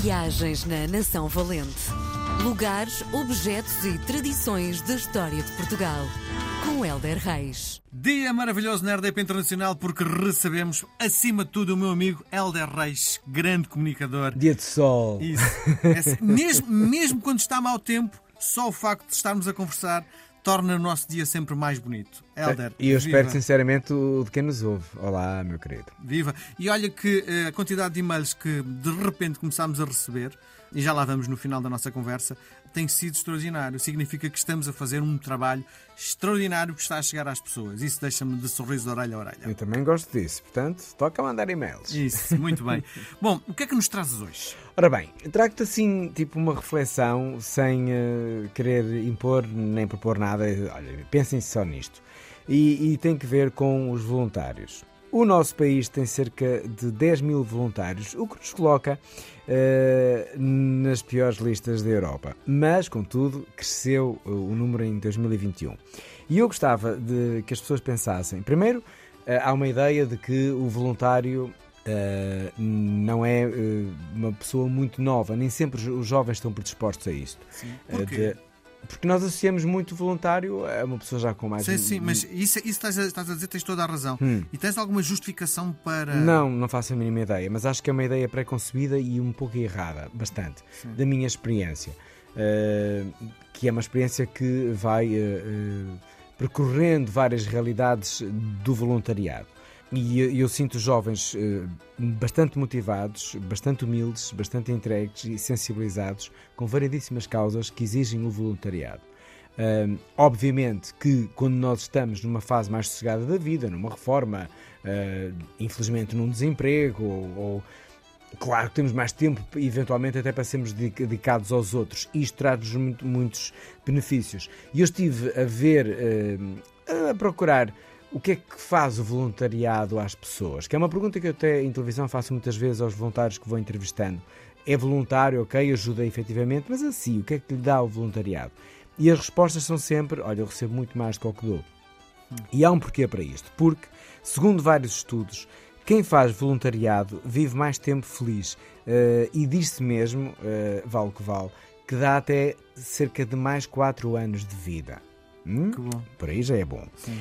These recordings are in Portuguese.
Viagens na Nação Valente. Lugares, objetos e tradições da história de Portugal. Com Helder Reis. Dia maravilhoso na RDP Internacional porque recebemos, acima de tudo, o meu amigo Helder Reis, grande comunicador. Dia de sol. Isso. É assim, mesmo, mesmo quando está mau tempo, só o facto de estarmos a conversar torna o nosso dia sempre mais bonito. Helder. E eu espero viva. sinceramente o de quem nos ouve. Olá, meu querido. Viva! E olha que eh, a quantidade de e-mails que de repente começámos a receber, e já lá vamos no final da nossa conversa, tem sido extraordinário. Significa que estamos a fazer um trabalho extraordinário que está a chegar às pessoas. Isso deixa-me de sorriso de orelha a orelha. Eu também gosto disso. Portanto, toca mandar e-mails. Isso, muito bem. Bom, o que é que nos trazes hoje? Ora bem, trago-te assim, tipo, uma reflexão sem eh, querer impor nem propor nada. Olha, pensem só nisto. E, e tem que ver com os voluntários. O nosso país tem cerca de 10 mil voluntários, o que nos coloca eh, nas piores listas da Europa. Mas, contudo, cresceu eh, o número em 2021. E eu gostava de que as pessoas pensassem. Primeiro, eh, há uma ideia de que o voluntário eh, não é eh, uma pessoa muito nova, nem sempre os- jovens estão predispostos a isto. Sim. Porquê? de- porque nós associamos muito voluntário a uma pessoa já com mais Sim, sim, mas isso, isso estás, a, estás a dizer, tens toda a razão. Hum. E tens alguma justificação para. Não, não faço a mínima ideia, mas acho que é uma ideia pré-concebida e um pouco errada, bastante, Sim. da minha experiência. Uh, que é uma experiência que vai uh, uh, percorrendo várias realidades do voluntariado. E eu, eu sinto jovens uh, bastante motivados, bastante humildes, bastante entregues e sensibilizados com variedíssimas causas que exigem o voluntariado. Obviamente que quando nós estamos numa fase mais sossegada da vida, numa reforma, uh, infelizmente num desemprego, ou, ou- claro que temos mais tempo, eventualmente até para sermos dedica- dedicados aos outros, isto traz-nos muito- muitos benefícios. E eu estive a ver, uh, a procurar o que é que faz o voluntariado às pessoas, que é uma pergunta que eu até em televisão faço muitas vezes aos voluntários que vou entrevistando. É voluntário, ok, ajuda efetivamente, mas assim, o que é que lhe dá o voluntariado? E as respostas são sempre: olha, eu recebo muito mais do que o que dou. E há um porquê para isto. Porque, segundo vários estudos, quem faz voluntariado vive mais tempo feliz. Eh, e diz-se mesmo, eh, vale o que vale, que dá até cerca de mais 4 anos de vida. Hum? Que bom. Por aí já é bom. Sim.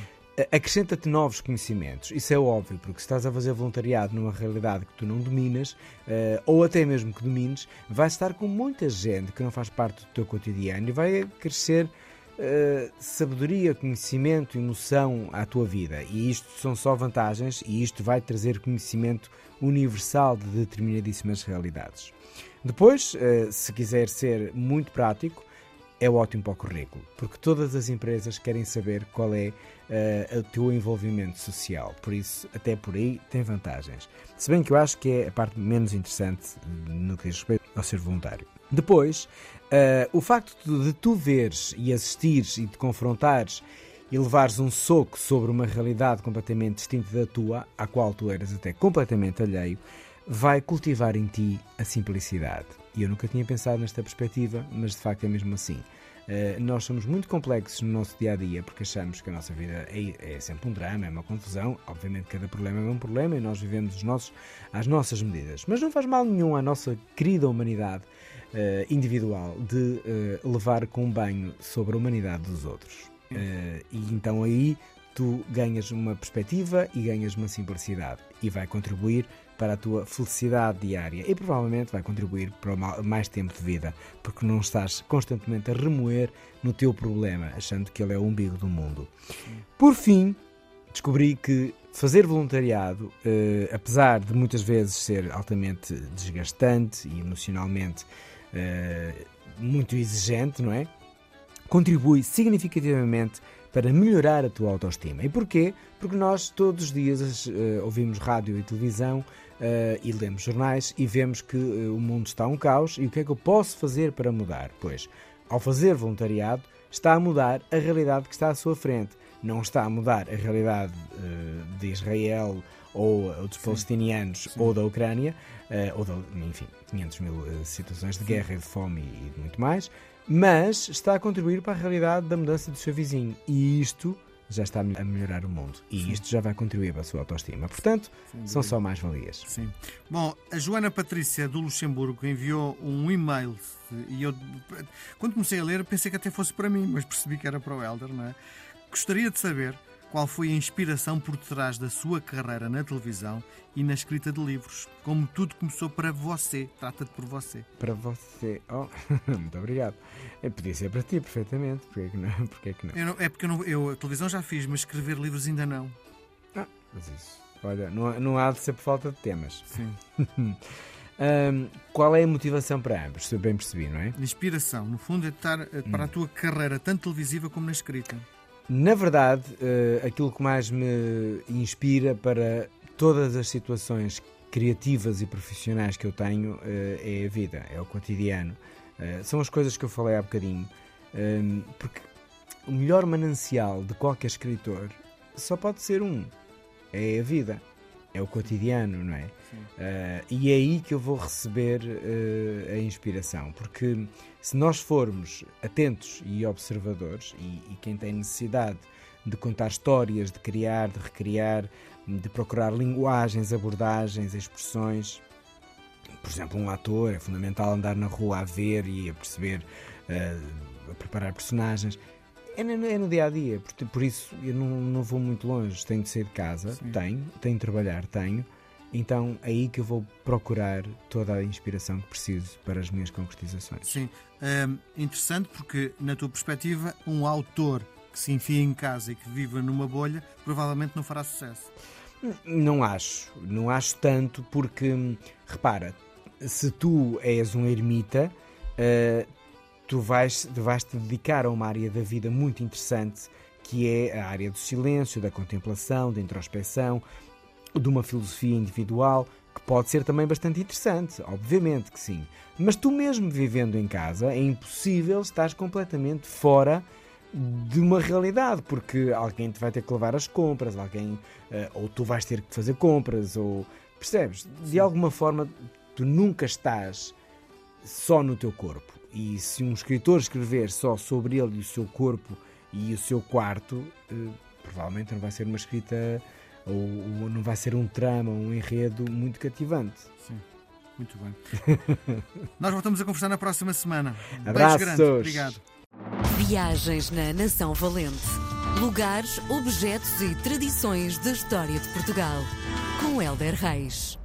Acrescenta-te novos conhecimentos, isso é óbvio, porque se estás a fazer voluntariado numa realidade que tu não dominas, eh, ou até mesmo que domines, vais estar com muita gente que não faz parte do teu cotidiano e vai crescer eh, sabedoria, conhecimento, emoção à tua vida. E isto são só vantagens e isto vai trazer conhecimento universal de determinadíssimas realidades. Depois, eh, se quiser ser muito prático, é ótimo para o currículo, porque todas as empresas querem saber qual é eh, o teu envolvimento social. Por isso, até por aí, tem vantagens. Se bem que eu acho que é a parte menos interessante no que diz respeito ao ser voluntário. Depois, eh, o facto de tu veres e assistires e te confrontares e levares um soco sobre uma realidade completamente distinta da tua, à qual tu eras até completamente alheio, vai cultivar em ti a simplicidade. E eu nunca tinha pensado nesta perspectiva, mas de facto é mesmo assim. Uh, nós somos muito complexos no nosso dia a dia porque achamos que a nossa vida é, é sempre um drama, é uma confusão. Obviamente, cada problema é um problema e nós vivemos os nossos, às nossas medidas. Mas não faz mal nenhum à nossa querida humanidade uh, individual de uh, levar com um banho sobre a humanidade dos outros. E então aí tu ganhas uma perspectiva e ganhas uma simplicidade e vai contribuir para a tua felicidade diária e provavelmente vai contribuir para mais tempo de vida, porque não estás constantemente a remoer no teu problema, achando que ele é o umbigo do mundo. Por fim, descobri que fazer voluntariado, eh, apesar de muitas vezes ser altamente desgastante e emocionalmente eh, muito exigente, não é? contribui significativamente para melhorar a tua autoestima. E porquê? Porque nós todos os dias eh, ouvimos rádio e televisão eh, e lemos jornais e vemos que eh, o mundo está um caos e o que é que eu posso fazer para mudar? Pois, ao fazer voluntariado, está a mudar a realidade que está à sua frente. Não está a mudar a realidade eh, de Israel ou dos palestinianos ou da Ucrânia, ou da, enfim, 500 mil situações de guerra e de fome e, e de muito mais, mas está a contribuir para a realidade da mudança do seu vizinho. E isto já está a melhorar o mundo. E Sim. isto já vai contribuir para a sua autoestima. Portanto, são só mais-valias. Sim. Bom, a Joana Patrícia do Luxemburgo enviou um e-mail e eu, quando comecei a ler, pensei que até fosse para mim, mas percebi que era para o Helder, não é? Gostaria de saber qual foi a inspiração por trás da sua carreira na televisão e na escrita de livros. Como tudo começou para você. Trata-te por você. Para você. Oh, muito obrigado. Eu podia ser para ti, perfeitamente. Porquê que não? Porquê que não? não é porque eu, não, eu, a televisão já fiz, mas escrever livros ainda não. Ah, mas isso. Olha, não, não há de ser por falta de temas. Sim. um, qual é a motivação para ambos? Se eu bem percebi, não é? Inspiração. No fundo, é estar eh, para hum. a tua carreira, tanto televisiva como na escrita. Na verdade, uh, aquilo que mais me inspira para todas as situações criativas e profissionais que eu tenho uh, é a vida, é o cotidiano. Uh, são as coisas que eu falei há bocadinho. Um, porque o melhor manancial de qualquer escritor só pode ser um: é a vida é o cotidiano, não é? Uh, e é aí que eu vou receber uh, a inspiração, porque se nós formos atentos e observadores, e, e, quem tem necessidade de contar histórias, de criar, de recriar, de procurar linguagens, abordagens, expressões, por exemplo, um ator é fundamental andar na rua a ver e a perceber, uh, a preparar personagens. É no, é no, dia a dia, por, por isso eu não, não, vou muito longe. Tenho de sair de casa, Sim. tenho, tenho de trabalhar, tenho. Então é aí que eu vou procurar toda a inspiração que preciso para as minhas concretizações. Sim, hum, interessante porque, na tua perspectiva, um autor que se enfia em casa e que viva numa bolha provavelmente não fará sucesso. Não acho, não acho tanto porque, repara, se tu és um ermita, uh, tu vais, vais te dedicar a uma área da vida muito interessante que é a área do silêncio, da contemplação, da introspecção, de uma filosofia individual que pode ser também bastante interessante, obviamente que sim. Mas tu mesmo vivendo em casa é impossível estar completamente fora de uma realidade, porque alguém te vai ter que levar as compras, alguém eh, ou tu vais ter que fazer compras, ou percebes? De alguma forma tu nunca estás só no teu corpo. E se um escritor escrever só sobre ele e o seu corpo e o seu quarto, eh, provavelmente não vai ser uma escrita ou, ou, não vai ser um trama, um enredo muito cativante. Sim, muito bem. Nós voltamos a conversar na próxima semana. Abraços. Beijo grande. Obrigado. Viagens na Nação Valente. Lugares, objetos e tradições da história de Portugal. Com Helder Reis.